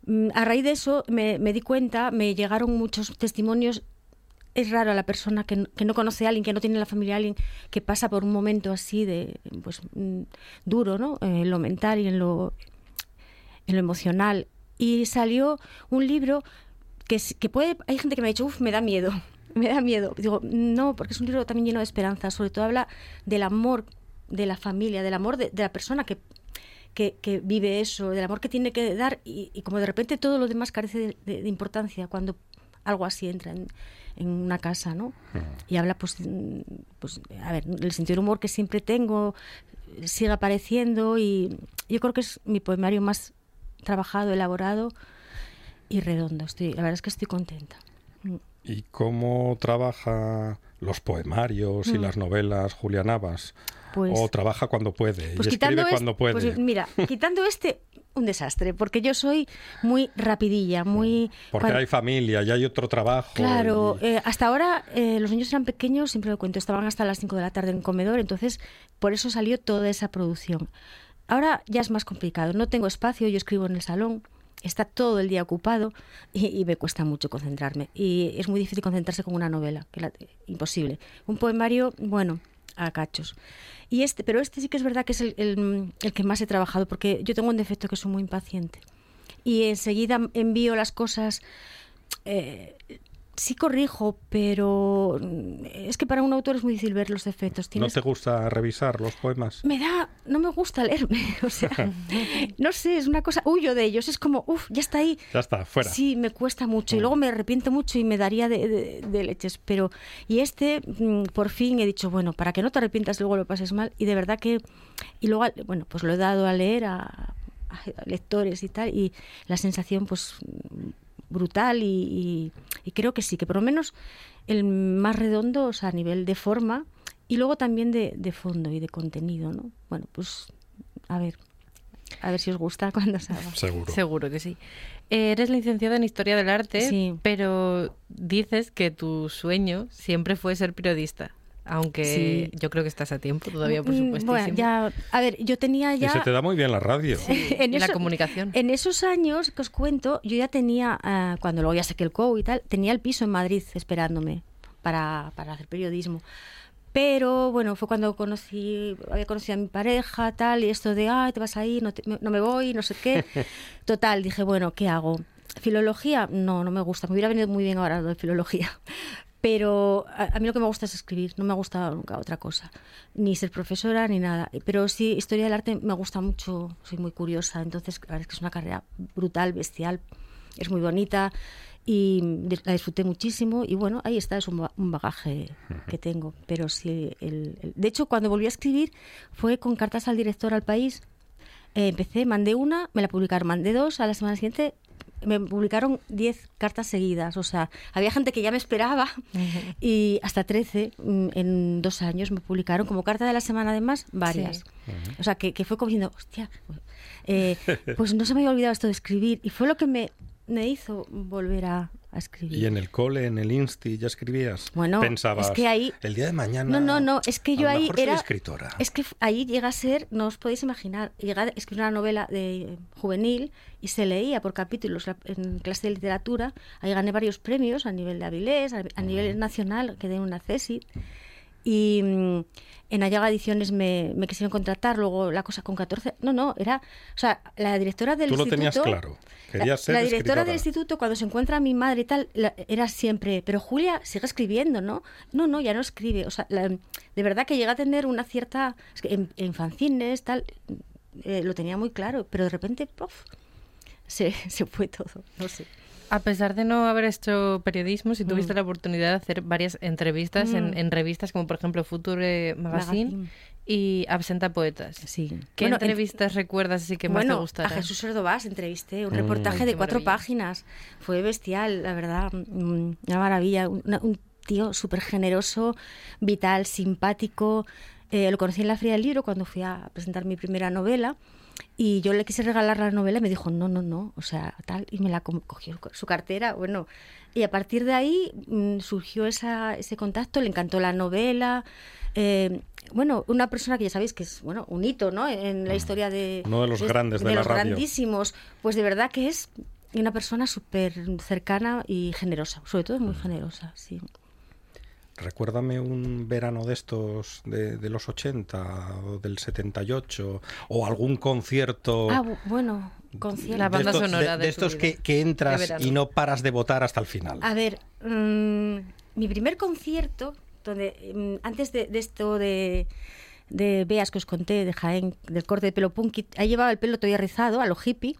Mm, A raíz de eso me, me di cuenta, me llegaron muchos testimonios. Es raro a la persona que, no- que no conoce a alguien, que no tiene en la familia alguien que pasa por un momento así de pues mm, duro, ¿no? Eh, En lo mental y en lo, en lo emocional. Y salió un libro que, que puede. Hay gente que me ha dicho, uff, me da miedo. Me da miedo. Digo, no, porque es un libro también lleno de esperanza. Sobre todo habla del amor de la familia, del amor de, de la persona que, que, que vive eso, del amor que tiene que dar y, y como de repente todo lo demás carece de, de- de importancia cuando algo así entra en, en una casa, ¿no? Y habla, pues, mm, pues, a ver, el sentido del humor que siempre tengo sigue apareciendo y yo creo que es mi poemario más trabajado, elaborado y redondo. Estoy, la verdad es que estoy contenta. Mm. ¿Y cómo trabaja los poemarios y las novelas Julia Navas? Mm. Pues- ¿O trabaja cuando puede? Pues y escribe este- cuando puede. pues mira, quitando este, un desastre, porque yo soy muy rapidilla, muy... Porque cuan- hay familia y hay otro trabajo. Claro, y- eh, hasta ahora eh, los niños eran pequeños, siempre lo cuento, estaban hasta las 5 de la tarde en comedor, entonces por eso salió toda esa producción. Ahora ya es más complicado, no tengo espacio, yo escribo en el salón, está todo el día ocupado y, me cuesta mucho concentrarme. Y es muy difícil concentrarse con una novela, imposible. Un poemario, bueno, a cachos. Y este, pero este sí que es verdad que es el, el- el que más he trabajado, porque yo tengo un defecto que soy muy impaciente. Y enseguida envío las cosas eh, sí corrijo, pero mm, es que para un autor es muy difícil ver los defectos. ¿No te gusta revisar los poemas? Me da, no me gusta leerme, o sea, no sé, es una cosa, huyo de ellos, es como, uff, ya está ahí. Ya está, fuera. Sí, me cuesta mucho y luego me arrepiento mucho y me daría de, de- de leches, pero y este mm, por fin he dicho, bueno, para que no te arrepientas y luego lo pases mal y de verdad que y luego bueno, pues lo he dado a leer a lectores y tal, y la sensación pues brutal y, y- y creo que sí, que por lo menos el más redondo, o sea, a nivel de forma y luego también de, de fondo y de contenido, ¿no? Bueno, pues a ver, a ver si os gusta cuando salga. Seguro. Seguro que sí. Eh, Eres licenciada en Historia del Arte, Sí. pero dices que tu sueño siempre fue ser periodista. Aunque Sí. yo creo que estás a tiempo todavía, por Mm, supuesto. Bueno, ya, a ver, yo tenía Y ya... se te da muy bien la radio. en y la eso- comunicación. En esos años que os cuento, yo ya tenía, ah, cuando luego ya saqué el COU y tal, tenía el piso en Madrid esperándome para, para hacer periodismo. Pero bueno, fue cuando conocí, había conocido a mi pareja, tal, y esto de, ay, te vas a ir, no, te- no me voy, no sé qué. Total, dije, bueno, ¿qué hago? ¿Filología? No, no me gusta. Me hubiera venido muy bien ahora lo de filología. Pero a, a mí lo que me gusta es escribir, no me gusta nunca otra cosa, ni ser profesora ni nada. Pero sí, historia del arte me gusta mucho, soy muy curiosa, entonces la verdad es que es una carrera brutal, bestial, es muy bonita y la disfruté muchísimo y bueno, ahí está, es un, un bagaje que tengo. Pero sí, el- el- de hecho cuando volví a escribir fue con cartas al director al país. Eh, empecé, mandé una, me la publicaron, mandé dos, a la semana siguiente me publicaron 10 cartas seguidas. O sea, había gente que ya me esperaba y hasta 13 mm, en dos años me publicaron como carta de la semana además varias. O sea, que, que fue como diciendo, hostia, eh, pues no se me había olvidado esto de escribir. Y fue lo que me, me hizo volver a, a escribir. Y en el cole, en el Insti, ¿ya escribías? Bueno, Pensabas, es que ahí- el día de mañana... No, no, no, es que yo ahí era... escritora. Es que ahí llega a ser, no os podéis imaginar, llega a escribir una novela de juvenil y se leía por capítulos en clase de literatura. Ahí gané varios premios a nivel de Avilés, a, a nivel nacional, quedé en una CESI. Y mm, en Ayaga Ediciones me, me quisieron contratar, luego la cosa con 14... No, no, era... O sea, la directora del Tú lo instituto... tenías claro. La, Querías ser la directora escritora. del instituto, cuando se encuentra mi madre y tal, la- era siempre, pero Julia sigue escribiendo, ¿no? No, no, ya no escribe. O sea, la- de verdad que llega a tener una cierta. es que en, en fanzines, tal, eh, lo tenía muy claro, pero de repente, ¡pof! Se, se fue todo, no sé. A pesar de no haber hecho periodismo, si tuviste Mm. la oportunidad de hacer varias entrevistas en, Mm. en revistas como por ejemplo Future Magazine, Magazine. y Absenta Poetas. Sí. ¿Qué Bueno, en- entrevistas recuerdas así que más bueno, te gustaron? a Jesús Erdovás entrevisté, un Mm. reportaje Ay, de cuatro maravilla. páginas. Fue bestial, la verdad, una maravilla. Una- un tío súper generoso, vital, simpático. Eh, lo conocí en la Feria del Libro cuando fui a presentar mi primera novela. Y yo le quise regalar la novela y me dijo, no, no, no, o sea, tal, y me la co- cogió su cartera, bueno. Y a partir de ahí mm, surgió esa, ese contacto, le encantó la novela. eh, bueno, una persona que ya sabéis que es bueno un hito ¿no? en la historia de... Uno de los grandes de la los radio. grandísimos. Pues de verdad que es una persona súper cercana y generosa, sobre todo muy generosa, sí. Recuérdame un verano de estos de, de los 80 o del 78 o algún concierto Ah, bu- bueno, concierto. La de estos, sonora de, de de tu estos vida. que, que entras y no paras de votar hasta el final. A ver, mm, mi primer concierto, donde mm, antes de, de esto de, de Beas que os conté, de Jaén, del corte de pelo punky, ahí llevaba el pelo todavía rizado, a lo hippie,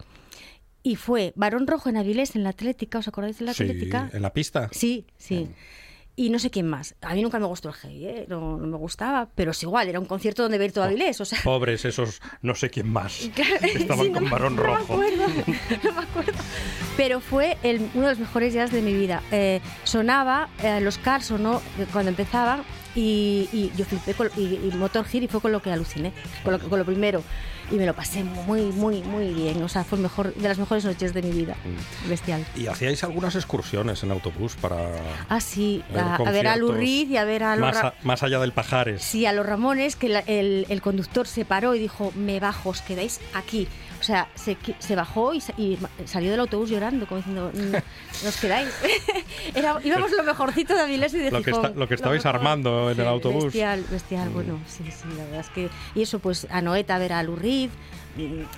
y fue Barón Rojo en Avilés, en la Atlética, ¿os acordáis de la sí, Atlética? en la pista. Sí, sí. Y no sé quién más. A mí nunca me gustó el heavy, ¿eh? no, no me gustaba, pero es igual, era un concierto donde ver todo Avilés, o sea... Pobres esos, no sé quién más. Claro, Estaban sí, no con varón no rojo. Me acuerdo, no me acuerdo. Pero fue el- uno de los mejores días de mi vida. Eh, sonaba eh, los Cars sonó eh, cuando empezaba y, y yo flipé con, y, y Motor Hit y fue con lo que aluciné, con lo, con lo primero. Y me lo pasé muy, muy, muy bien. O sea, fue mejor, de las mejores noches de mi vida. Mm. Bestial. Y hacíais algunas excursiones en autobús para Ah, sí, a, a ver a Reed y a ver a los, más, a- más allá del Pajares. Sí, a los Ramones, que la- el, el conductor se paró y dijo, me bajo, os quedáis aquí. O sea, se, se bajó y, y salió del autobús llorando, como diciendo, "Mm, nos quedáis. Era, íbamos lo mejorcito de Avilés y de Lo que está- lo que estabais armando en el autobús. Bestial, bestial, bueno, sí, sí, la verdad es que... Y eso, pues, a Noeta, a ver a mm,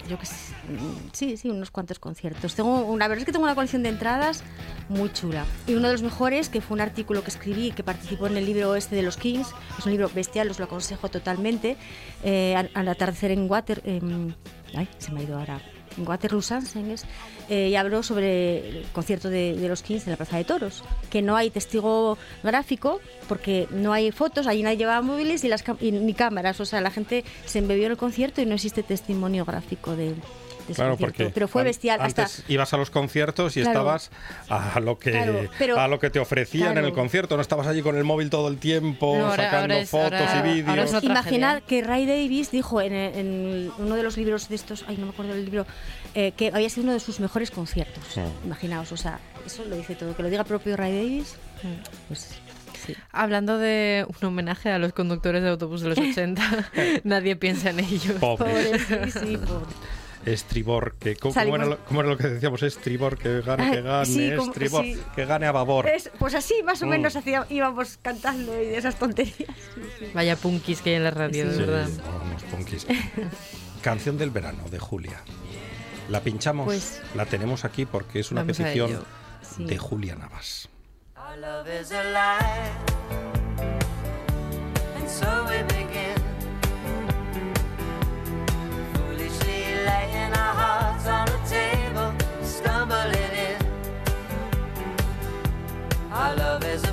yo qué sé, mm, sí, sí, unos cuantos conciertos. Tengo, una, la verdad es que tengo una colección de entradas muy chula. Y uno de los mejores, que fue un artículo que escribí, que participó en el libro este de los Kings, es un libro bestial, os lo aconsejo totalmente, eh, al, al atardecer en Water... em, ay, se me ha ido ahora... Waterloo Sunset, eh, y habló sobre el concierto de, los Kings en la Plaza de Toros, que no hay testigo gráfico porque no hay fotos, allí nadie llevaba móviles y las y ni cámaras, o sea, la gente se embebió en el concierto y no existe testimonio gráfico de, ese Claro, concierto. porque Pero fue bestial, hasta ibas a los conciertos y Claro. estabas a lo que Claro, pero- a lo que te ofrecían en el concierto, no estabas allí con el móvil todo el tiempo No, ahora- sacando ahora es- fotos ahora- y vídeos. Imaginad que Ray Davis dijo en, en uno de los libros de estos, ay, no me acuerdo del libro, eh, que había sido uno de sus mejores conciertos. Imaginaos, o sea, eso lo dice todo. Que lo diga el propio Ray Davis, pues sí. Hablando de un homenaje a los conductores de autobús de los 80, nadie piensa en ellos. Pobre. Pobre, sí, sí, pobre. Estribor, que ¿cómo, Salimos- era lo, cómo era lo que decíamos? Estribor, que gane, que Ay, gane, sí, como- estribor, sí. que gane a babor. Es- pues así más o Mm. menos hacía- íbamos cantando y de esas tonterías. Vaya punkis que hay en la radio, de Sí, verdad. vamos, punkis. Canción del verano de Julia. La pinchamos, Pues- la tenemos aquí porque es una petición. Sí. de Julia Navas. Our love is a lie. And so we begin. Laying our hearts on the table, stumbling in. Our love is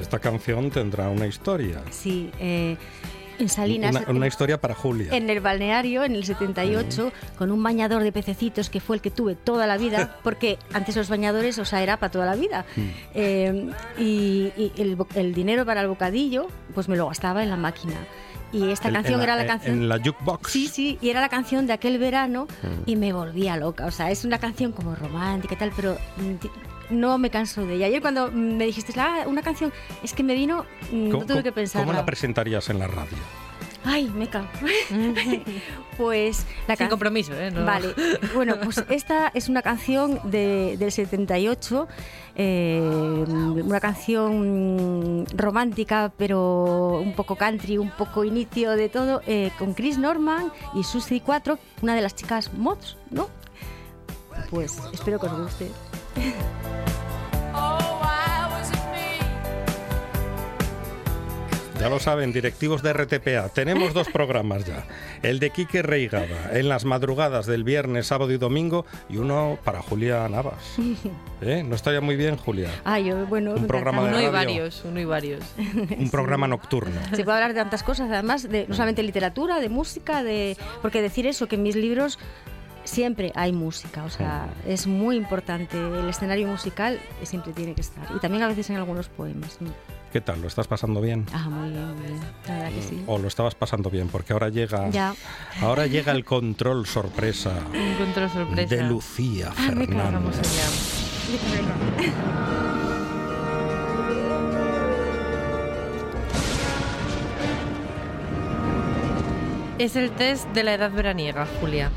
Esta canción tendrá una historia. Sí, eh, en Salinas. Una, una historia para Julia. En el balneario, en el 78, con un bañador de pececitos que fue el que tuve toda la vida, porque antes los bañadores, o sea, era para toda la vida. Eh, y y el, el dinero para el bocadillo, pues me lo gastaba en la máquina. Y esta canción era la en- canción... En la jukebox. Sí, sí, y era la canción de aquel verano y me volvía loca. O sea, es una canción como romántica y tal, pero mm, no me canso de ella. Ayer cuando mm, me dijiste, ah, una canción, es que me vino, mm, no ¿Cómo, tuve que pensar. cómo la presentarías en la radio? Ay, me cago. pues la Sin compromiso, ¿eh? No- Vale, bueno, pues esta es una canción de- del 78, eh, una canción romántica, pero un poco country, un poco inicio de todo, eh, con Chris Norman y Susie 4, una de las chicas mods, ¿no? Pues espero que os guste. Ya lo saben, directivos de RTPA. Tenemos dos programas ya. El de Quique Reigada, en las madrugadas del viernes, sábado y domingo, y uno para Julia Navas. ¿Eh? ¿No estaría muy bien, Julia? Ah, yo, bueno, Un programa encanta. Uno y radio. varios, uno y varios. Un programa nocturno. Se puede hablar de tantas cosas, además, de, no solamente literatura, de música, de porque decir eso, que en mis libros siempre hay música, o sea, es muy importante. El escenario musical siempre tiene que estar. Y también a veces en algunos poemas. ¿no? ¿Qué tal? ¿Lo estás pasando bien? Ah, muy bien. La verdad que sí. ¿O lo estabas pasando bien? Porque ahora llega, Ya. ahora llega el control sorpresa Un control sorpresa. de Lucía Ah, Fernández. Es el test de la edad veraniega, Julia.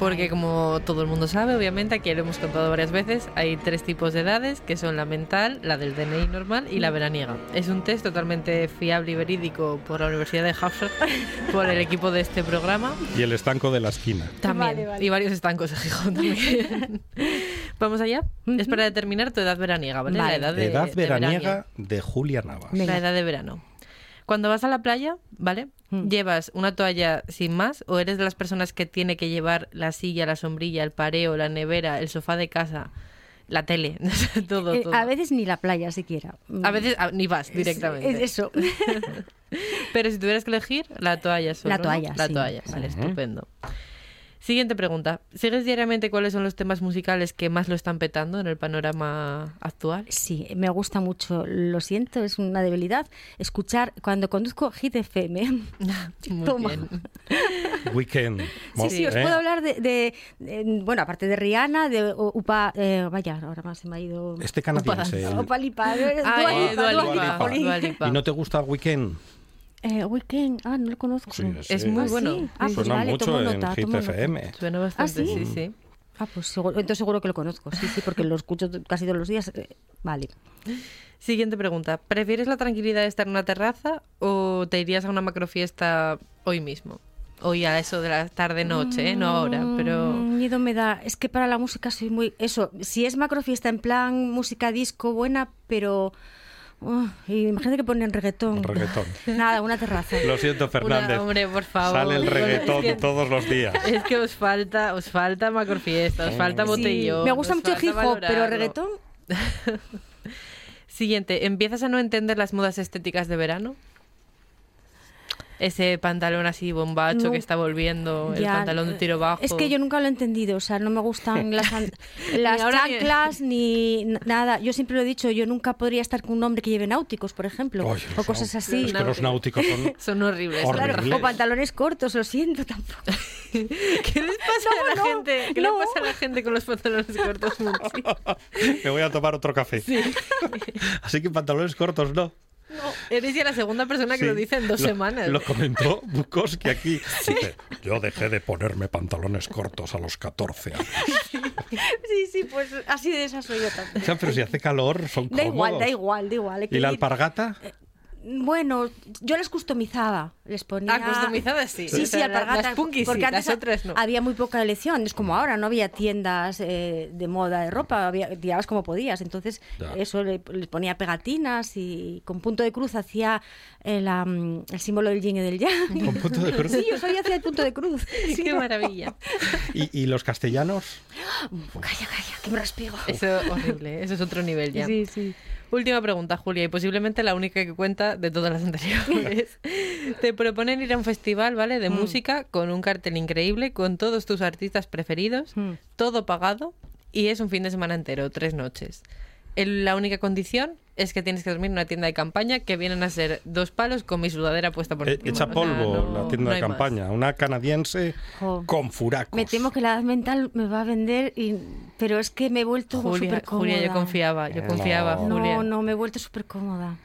Porque como todo el mundo sabe, obviamente, aquí lo hemos contado varias veces, hay tres tipos de edades, que son la mental, la del DNI normal y la veraniega. Es un test totalmente fiable y verídico por la Universidad de Harvard, por el equipo de este programa. Y el estanco de la esquina. También. Vale, vale. Y varios estancos de Gijón también. Vamos allá. Es para determinar tu edad veraniega, ¿vale? Vale. La edad de, Edad de veraniega verano. de Julia Navas. Venga. La edad de verano. Cuando vas a la playa, ¿vale? Mm. ¿Llevas una toalla sin más o eres de las personas que tiene que llevar la silla, la sombrilla, el pareo, la nevera, el sofá de casa, la tele, todo, Eh, todo? a veces ni la playa siquiera. A veces ah, ni vas directamente. Es eso. Pero si tuvieras que elegir, la toalla solo. La ¿no? toalla, La sí. toalla, vale, estupendo. Siguiente pregunta. ¿Sigues diariamente cuáles son los temas musicales que más lo están petando en el panorama actual? Sí, me gusta mucho, lo siento, es una debilidad. Escuchar cuando conduzco Hit FM. Muy Toma. bien. Weekend. Sí, sí, os ¿eh? puedo hablar de, de- de- bueno, aparte de Rihanna, de Upa, eh, vaya, ahora más se me ha ido. Este canadiense. el- Upa Lipa, eh, Ah, Dua eh, Lipa, Dua Dua Lipa, Lipa, jolín. Dua Lipa. ¿Y no te gusta Weekend? Eh, Weekend, ah, no lo conozco. Sí, Es sí. muy Ah, bueno. sí. Ah, pues Suena vale, mucho en nota, Hit. FM. Suena bastante, sí? sí, sí. Ah, pues seguro- entonces seguro que lo conozco, sí, sí, porque lo escucho casi todos los días. eh, Vale. Siguiente pregunta. ¿Prefieres la tranquilidad de estar en una terraza o te irías a una macrofiesta hoy mismo? Hoy a eso de la tarde-noche, ¿eh? no ahora, pero... Mm, Miedo me da. Es que para la música soy muy. Eso, si es macrofiesta en plan música disco buena, pero. Uh, y imagínate que ponen reggaetón. Reggaetón. Nada, una terraza. Lo siento, Fernández. Una- hombre, por favor. Sale el reggaetón es que- todos los días. Es que os falta, os falta macrofiesta, os falta Sí, botellón. me gusta mucho el hip hop, pero reggaetón. Siguiente, ¿empiezas a no entender las modas estéticas de verano? Ese pantalón así bombacho No. que está volviendo, el pantalón de tiro bajo. Es que yo nunca lo he entendido, o sea, no me gustan las, las ni- chanclas ni nada. Yo siempre lo he dicho, yo nunca podría estar con un hombre que lleve náuticos, por ejemplo, Oye, o cosas así. Es que los náuticos son... Son horribles. Horribles. Claro, o pantalones cortos, lo siento tampoco. ¿Qué les pasa a la No, gente? ¿Qué no. le pasa a la gente con los pantalones cortos? Me voy a tomar otro café. Así que pantalones cortos, ¿no? Eres ya la segunda persona que Sí. lo dice en dos Lo- semanas. Lo comentó Bukowski aquí. Dice, yo dejé de ponerme pantalones cortos a los 14 años. Sí, sí, pues así de esa soy yo O también. sea, pero si hace calor, son Da igual, da igual, da igual. ¿Y la ir- alpargata? Bueno, yo les customizaba, les ponía... Ah, customizadas sí. Sí, O sí, sea, alpargatas. Las porque sí, antes las otras no. había muy poca elección, es como ahora, no había tiendas eh, de moda de ropa, había, tirabas como podías, entonces Ya. eso, le- les ponía pegatinas y con punto de cruz hacía el, am, el símbolo del yin y del yang. Con punto de cruz. Sí, yo sabía hacer el punto de cruz. Sí. Qué maravilla. ¿Y, y los castellanos? Calla, calla, que me respiro. Eso horrible, eso es otro nivel ya. Sí, sí. Última pregunta, Julia, y posiblemente la única que cuenta de todas las anteriores. Te proponen ir a un festival, ¿vale? De música con un cartel increíble, con todos tus artistas preferidos, Mm. todo pagado, y es un fin de semana entero, tres noches. El- la única condición es que tienes que dormir en una tienda de campaña que vienen a ser dos palos con mi sudadera puesta por Eh, encima. Echa O sea, polvo no- la tienda no de más. campaña. Una canadiense Jo. con furacos. Me temo que la edad mental me va a vender, y... pero es que me he vuelto súper cómoda. Julia, yo confiaba, yo No. confiaba, Julia. No, no, me he vuelto súper cómoda.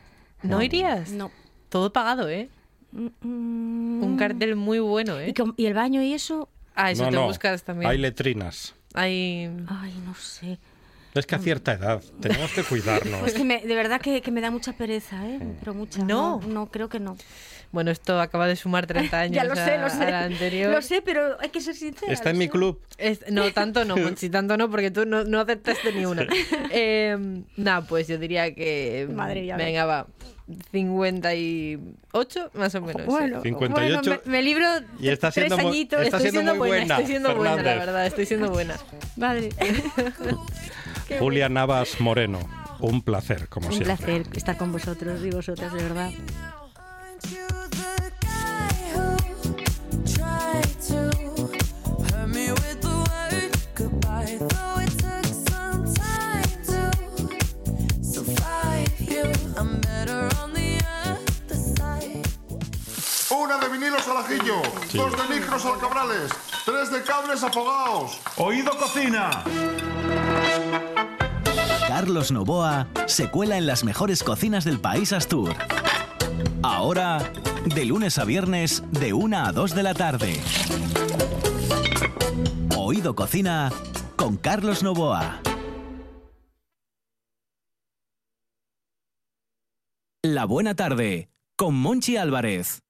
¿No irías? No. Todo pagado, ¿eh? Mm, Un cartel muy bueno, ¿eh? ¿Y, y el baño y eso? Ah, eso No, te no, buscas también. Hay letrinas. Hay... Ay, no sé. Es que a cierta edad tenemos que cuidarnos. Pues que me, de verdad que, que me da mucha pereza, ¿eh? Pero mucha. No. No, no, creo que no. Bueno, esto acaba de sumar 30 años ya lo sé, a, lo sé. anterior. Lo sé, pero hay que ser sincera. Está en lo mi sé. club. Es- no, tanto no, Monchi, tanto no, porque tú no, no aceptaste ni una. Eh, Nada, pues yo diría que... Madre mía, Venga, va. 58, más o menos. Bueno, 58. bueno, me, me libro Y está tres siendo mu- añitos. está Estoy siendo siendo muy buena, buena, estoy siendo buena, la Fernández. verdad, estoy siendo buena. Madre. Julia Navas Moreno. Un placer, como Un siempre. placer estar con vosotros y vosotras, de verdad. Una de vinilos al ajillo, dos de micros al cabrales, tres de cables afogados. Oído cocina. Carlos Novoa se cuela en las mejores cocinas del país Astur. Ahora, de lunes a viernes, de 1 a 2 de la tarde. Oído Cocina con Carlos Novoa. La buena tarde con Monchi Álvarez.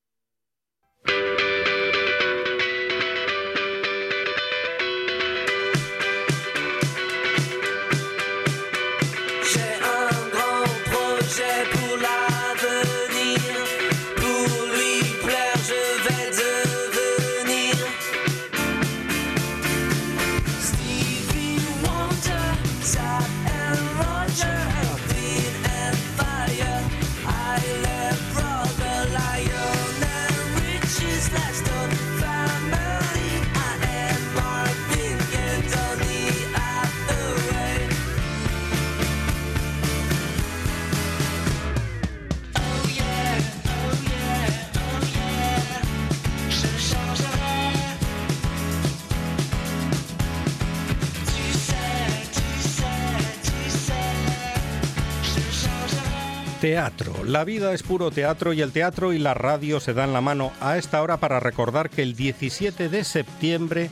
Teatro. La vida es puro teatro y el teatro y la radio se dan la mano a esta hora para recordar que el 17 de septiembre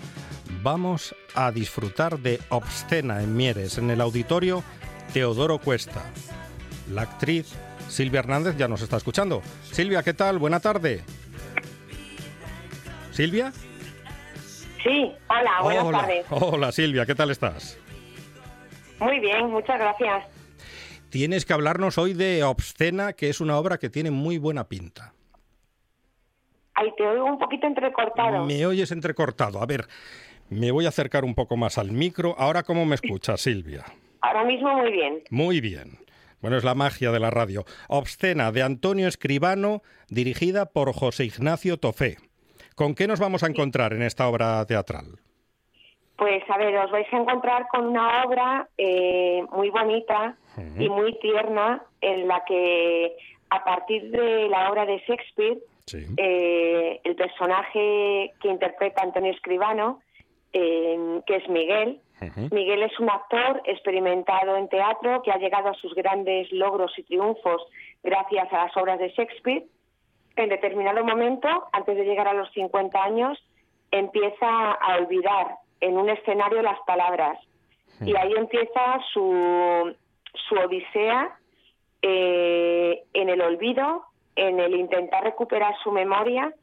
vamos a disfrutar de Obscena en Mieres, en el auditorio Teodoro Cuesta. La actriz Silvia Hernández ya nos está escuchando. Silvia, ¿qué tal? Buena tarde. ¿Silvia? Sí, hola, buenas Hola. tardes. Hola Silvia, ¿qué tal estás? Muy bien, muchas gracias. Tienes que hablarnos hoy de Obscena, que es una obra que tiene muy buena pinta. Ahí te oigo un poquito entrecortado. Me oyes entrecortado. A ver, me voy a acercar un poco más al micro. Ahora, ¿cómo me escuchas, Silvia? Ahora mismo muy bien. Muy bien. Bueno, es la magia de la radio. Obscena, de Antonio Escribano, dirigida por José Ignacio Tofé. ¿Con qué nos vamos a encontrar en esta obra teatral? Pues a ver, os vais a encontrar con una obra eh, muy bonita y muy tierna en la que a partir de la obra de Shakespeare, Sí. eh, el personaje que interpreta Antonio Escribano, eh, que es Miguel, Miguel es un actor experimentado en teatro que ha llegado a sus grandes logros y triunfos gracias a las obras de Shakespeare. En determinado momento, antes de llegar a los 50 años, empieza a olvidar en un escenario las palabras. Y ahí empieza su, su odisea eh, en el olvido, en el intentar recuperar su memoria,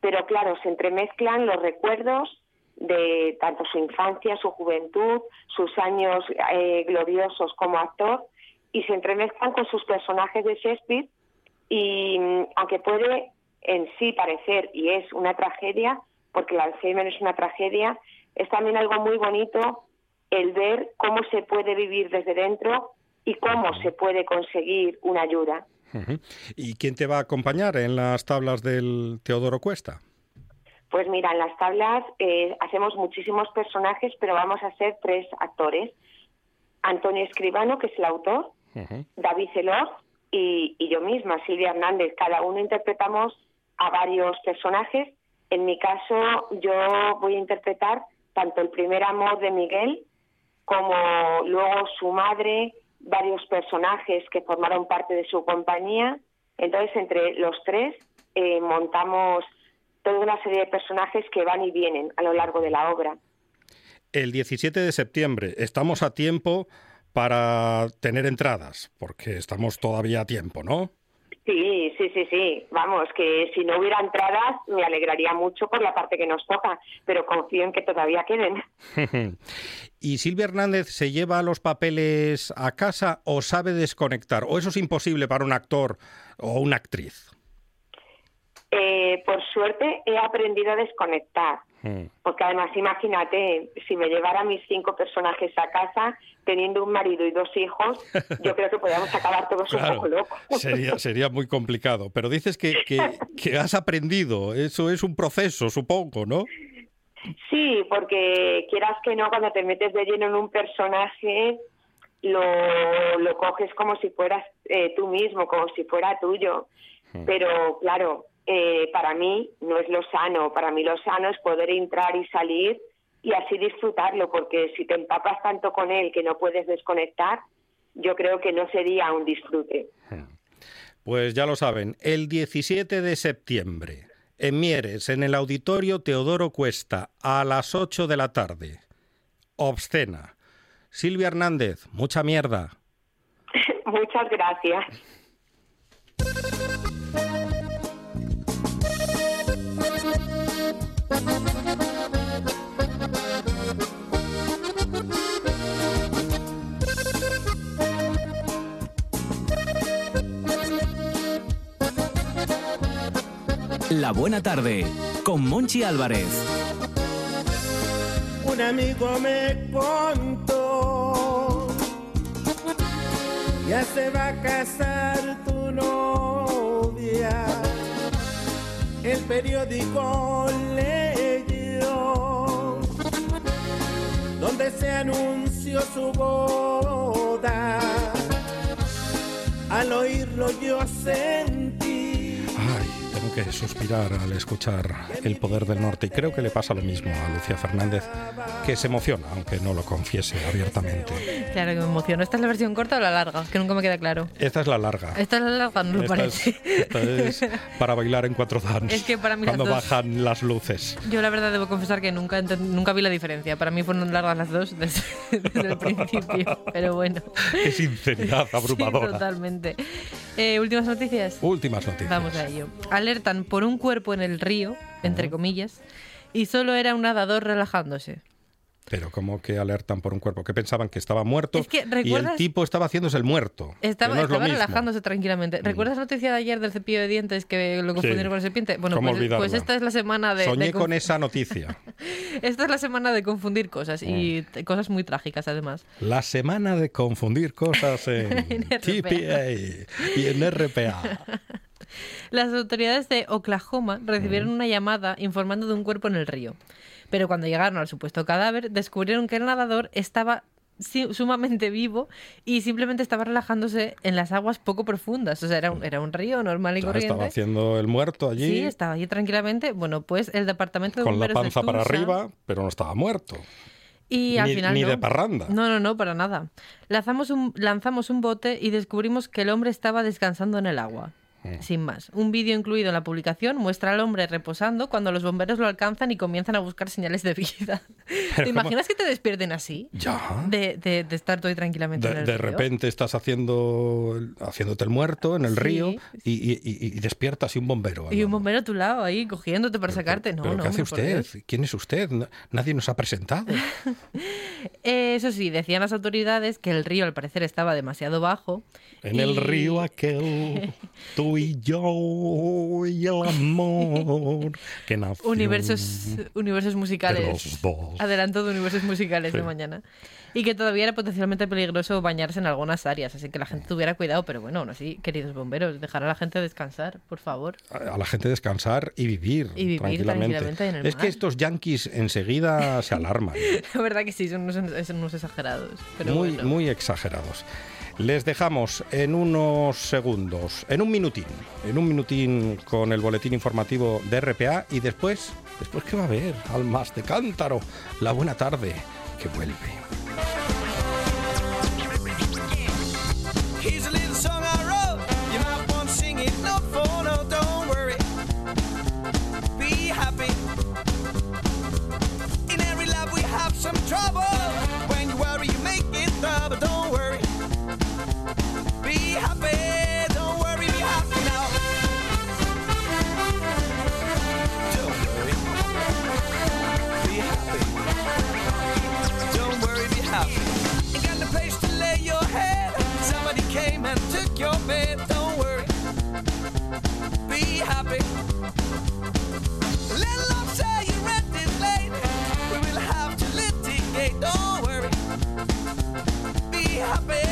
pero claro, se entremezclan los recuerdos de tanto su infancia, su juventud, sus años eh, gloriosos como actor, y se entremezclan con sus personajes de Shakespeare, y mm, aunque puede en sí parecer, y es una tragedia, porque el Alzheimer es una tragedia, es también algo muy bonito el ver cómo se puede vivir desde dentro y cómo se puede conseguir una ayuda. ¿Y quién te va a acompañar en las tablas del Teodoro Cuesta? Pues mira, en las tablas eh, hacemos muchísimos personajes, pero vamos a ser tres actores. Antonio Escribano, que es el autor, David Celoz y, y yo misma, Silvia Hernández. Cada uno interpretamos a varios personajes. En mi caso, yo voy a interpretar tanto el primer amor de Miguel como luego su madre, varios personajes que formaron parte de su compañía. Entonces, entre los tres eh, montamos toda una serie de personajes que van y vienen a lo largo de la obra. El 17 de septiembre. Estamos a tiempo para tener entradas, porque estamos todavía a tiempo, ¿no? Sí, sí, sí, sí. Vamos, que si no hubiera entradas me alegraría mucho por la parte que nos toca, pero confío en que todavía queden. ¿Y Silvia Hernández se lleva los papeles a casa o sabe desconectar? ¿O eso es imposible para un actor o una actriz? Eh, por suerte he aprendido a desconectar, Mm. porque además imagínate, si me llevara mis cinco personajes a casa, teniendo un marido y dos hijos, yo creo que podríamos acabar todos un poco locos. Sería, sería muy complicado. Pero dices que, que- que has aprendido. Eso es un proceso, supongo, ¿no? Sí, porque quieras que no, cuando te metes de lleno en un personaje, lo, lo coges como si fueras eh, tú mismo, como si fuera tuyo. Pero claro, eh, para mí no es lo sano. Para mí lo sano es poder entrar y salir y así disfrutarlo, porque si te empapas tanto con él que no puedes desconectar, yo creo que no sería un disfrute. Pues ya lo saben, el 17 de septiembre, en Mieres, en el auditorio Teodoro Cuesta, a las 8 de la tarde. Obscena. Silvia Hernández, mucha mierda. Muchas gracias. La buena tarde con Monchi Álvarez. Un amigo me contó, ya se va a casar tu novia. El periódico leyó, donde se anunció su boda. Al oírlo yo sentí que suspirar al escuchar El Poder del Norte y creo que le pasa lo mismo a Lucía Fernández, que se emociona, aunque no lo confiese abiertamente. Claro que me emociono. ¿Esta es la versión corta o la larga? Que nunca me queda claro. Esta es la larga. Esta es la larga, no lo parece. es, esta es para bailar en cuatro dance. Es que para mí Cuando las dos- bajan las luces. Yo la verdad debo confesar que nunca, nunca vi la diferencia. Para mí fueron largas las dos desde, desde el principio. Pero bueno. Qué sinceridad Sí, abrumadora. totalmente. Eh, Últimas noticias. Últimas noticias. Vamos a ello. Alertan por un cuerpo en el río, entre comillas, y solo era un nadador relajándose. Pero como que alertan por un cuerpo, que pensaban que estaba muerto Es que, y el tipo estaba haciéndose el muerto. Estaba, no es lo estaba mismo. Mm. relajándose tranquilamente. ¿Recuerdas la noticia de ayer del cepillo de dientes que lo confundieron Sí. con la serpiente? Bueno, ¿Cómo pues, pues esta es la semana de. Soñé de con esa noticia. Esta es la semana de confundir cosas y Mm. cosas muy trágicas además. La semana de confundir cosas en. TPA y en RPA. Las autoridades de Oklahoma recibieron una llamada informando de un cuerpo en el río. Pero cuando llegaron al supuesto cadáver, descubrieron que el nadador estaba sumamente vivo y simplemente estaba relajándose en las aguas poco profundas. O sea, era un, era un río normal y Ya corriente. estaba haciendo el muerto allí Sí, estaba allí tranquilamente. Bueno, pues el departamento de con la de panza para arriba, pero no estaba muerto. Y al Ni- final ni no. de parranda. No, no, no, para nada. Lanzamos un, lanzamos un bote y descubrimos que el hombre estaba descansando en el agua. Mm. Sin más. Un vídeo incluido en la publicación muestra al hombre reposando cuando los bomberos lo alcanzan y comienzan a buscar señales de vida. ¿Te ¿cómo? imaginas que te despierten así? Ya. De, de- de estar todo tranquilamente en De, el de río? repente estás haciendo haciéndote el muerto en el Sí. río y, y- y- despiertas y un bombero. Y un bombero a tu lado ahí cogiéndote para sacarte. No, ¿Pero no, qué hace usted? ¿Quién es usted? Nadie nos ha presentado. Eso sí, decían las autoridades que el río al parecer estaba demasiado bajo. En el y- río aquel, tú y yo y el amor que nació universos, universos de musicales. Adelanto de universos musicales de Sí. mañana. Y que todavía era potencialmente peligroso bañarse en algunas áreas, así que la gente tuviera cuidado, pero bueno, aún así, queridos bomberos, dejar a la gente descansar, por favor. a la gente descansar y vivir, Y vivir tranquilamente. tranquilamente en el es que mar. estos yanquis enseguida se alarman, La verdad que sí, son unos, son unos exagerados. Pero muy, bueno. muy exagerados. Les dejamos en unos segundos, en un minutín, en un minutín con el boletín informativo de RPA y después, después ¿qué va a haber? Almas de cántaro, la buena tarde que vuelve. your bed, don't worry. Be happy. Let love tell you rent is late. We will have to litigate, don't worry. Be happy.